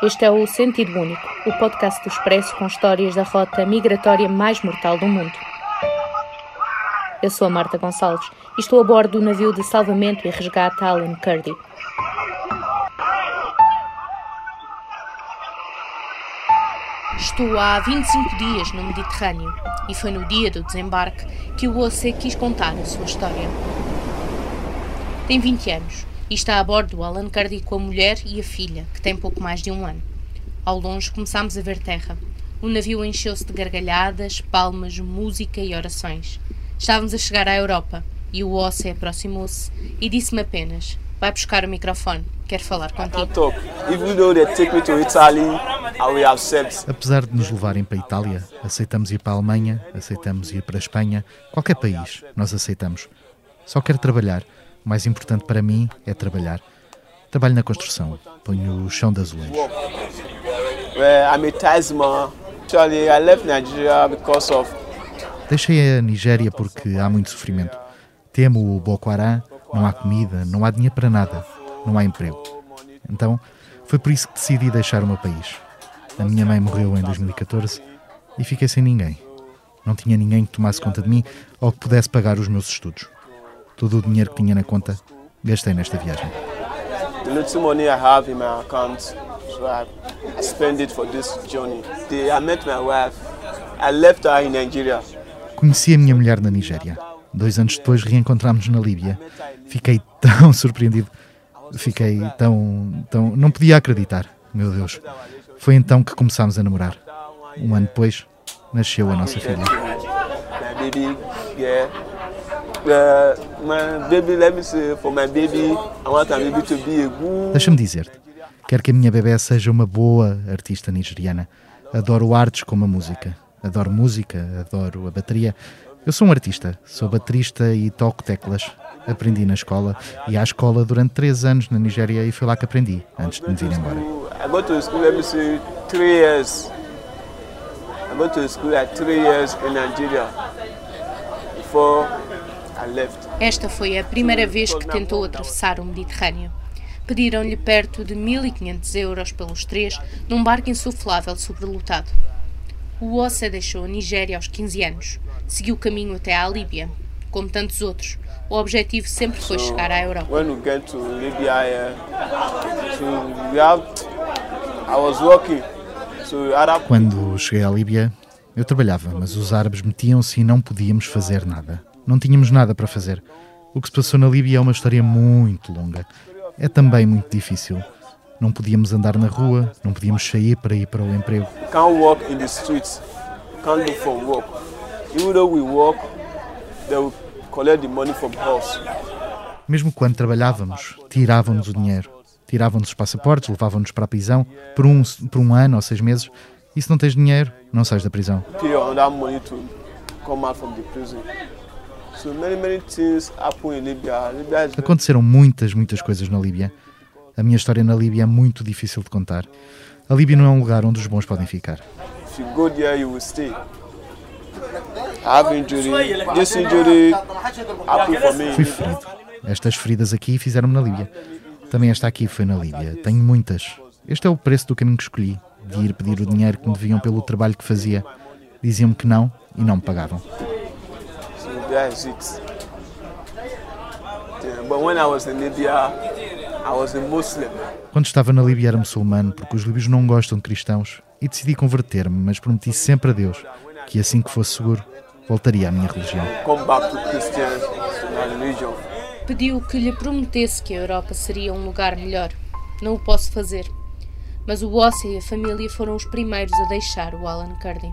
Este é o Sentido Único, o podcast do Expresso com histórias da rota migratória mais mortal do mundo. Eu sou a Marta Gonçalves e estou a bordo do navio de salvamento e resgate Alan Kurdi. Estou há 25 dias no Mediterrâneo e foi no dia do desembarque que o OC quis contar a sua história. Tem 20 anos e está a bordo do Alan Kurdi com a mulher e a filha, que tem pouco mais de um ano. Ao longe começámos a ver terra. O navio encheu-se de gargalhadas, palmas, música e orações. Estávamos a chegar à Europa e o Osse aproximou-se e disse-me apenas: Vai buscar o microfone, quero falar contigo. Apesar de nos levarem para a Itália, aceitamos ir para a Alemanha, aceitamos ir para a Espanha, qualquer país, nós aceitamos. Só quero trabalhar. O mais importante para mim é trabalhar. Trabalho na construção, ponho o chão de azulejos. Deixei a Nigéria porque há muito sofrimento. Temo o Boko Haram, não há comida, não há dinheiro para nada, não há emprego. Então, foi por isso que decidi deixar o meu país. A minha mãe morreu em 2014 e fiquei sem ninguém. Não tinha ninguém que tomasse conta de mim ou que pudesse pagar os meus estudos. Todo o dinheiro que tinha na conta gastei nesta viagem. The little money I have in my account, so I, spend it for this journey. I met my wife. I left her in Nigeria. Conheci a minha mulher na Nigéria. Dois anos depois reencontramos-nos na Líbia. Fiquei tão surpreendido. Fiquei tão, tão. Não podia acreditar. Meu Deus. Foi então que começámos a namorar. Um ano depois, nasceu a nossa filha. Deixa-me dizer-te, quero que a minha bebê seja uma boa artista nigeriana. Adoro artes como a música. Adoro música, adoro a bateria. Eu sou um artista, sou baterista e toco teclas. Aprendi na escola e à escola durante três anos na Nigéria e foi lá que aprendi, antes de me vir embora. I go to school, let me see, three years. I go to school at three years in Nigeria before esta foi a primeira vez que tentou atravessar o Mediterrâneo. Pediram-lhe perto de 1.500 euros pelos três num barco insuflável sobrelotado. O Ossa deixou a Nigéria aos 15 anos. Seguiu o caminho até à Líbia. Como tantos outros, o objetivo sempre foi chegar à Europa. Quando cheguei à Líbia, eu trabalhava, mas os árabes metiam-se e não podíamos fazer nada. Não tínhamos nada para fazer. O que se passou na Líbia é uma história muito longa. É também muito difícil. Não podíamos andar na rua, não podíamos sair para ir para o emprego. Can't walk in the streets, can't look for work. Even though we they will collect the money from us. Mesmo quando trabalhávamos, tiravam-nos o dinheiro. Tiravam-nos os passaportes, levavam-nos para a prisão por um, por um ano ou seis meses. E se não tens dinheiro, não sais da prisão. Pay on that money to come out from the prison. Aconteceram muitas, muitas coisas na Líbia. A minha história na Líbia é muito difícil de contar. A Líbia não é um lugar onde os bons podem ficar. Fui ferido. Estas feridas aqui fizeram-me na Líbia. Também esta aqui foi na Líbia. Tenho muitas. Este é o preço do caminho que escolhi, de ir pedir o dinheiro que me deviam pelo trabalho que fazia. Diziam-me que não e não me pagavam. There is it. But when I was in Libya, I was a Muslim. Quando estava na Líbia era muçulmano, porque os líbios não gostam de cristãos, e decidi converter-me, mas prometi sempre a Deus que assim que fosse seguro, voltaria à minha religião. Pediu que lhe prometesse que a Europa seria um lugar melhor. Não o posso fazer. Mas o Ossi e a família foram os primeiros a deixar o Alan Kurdi.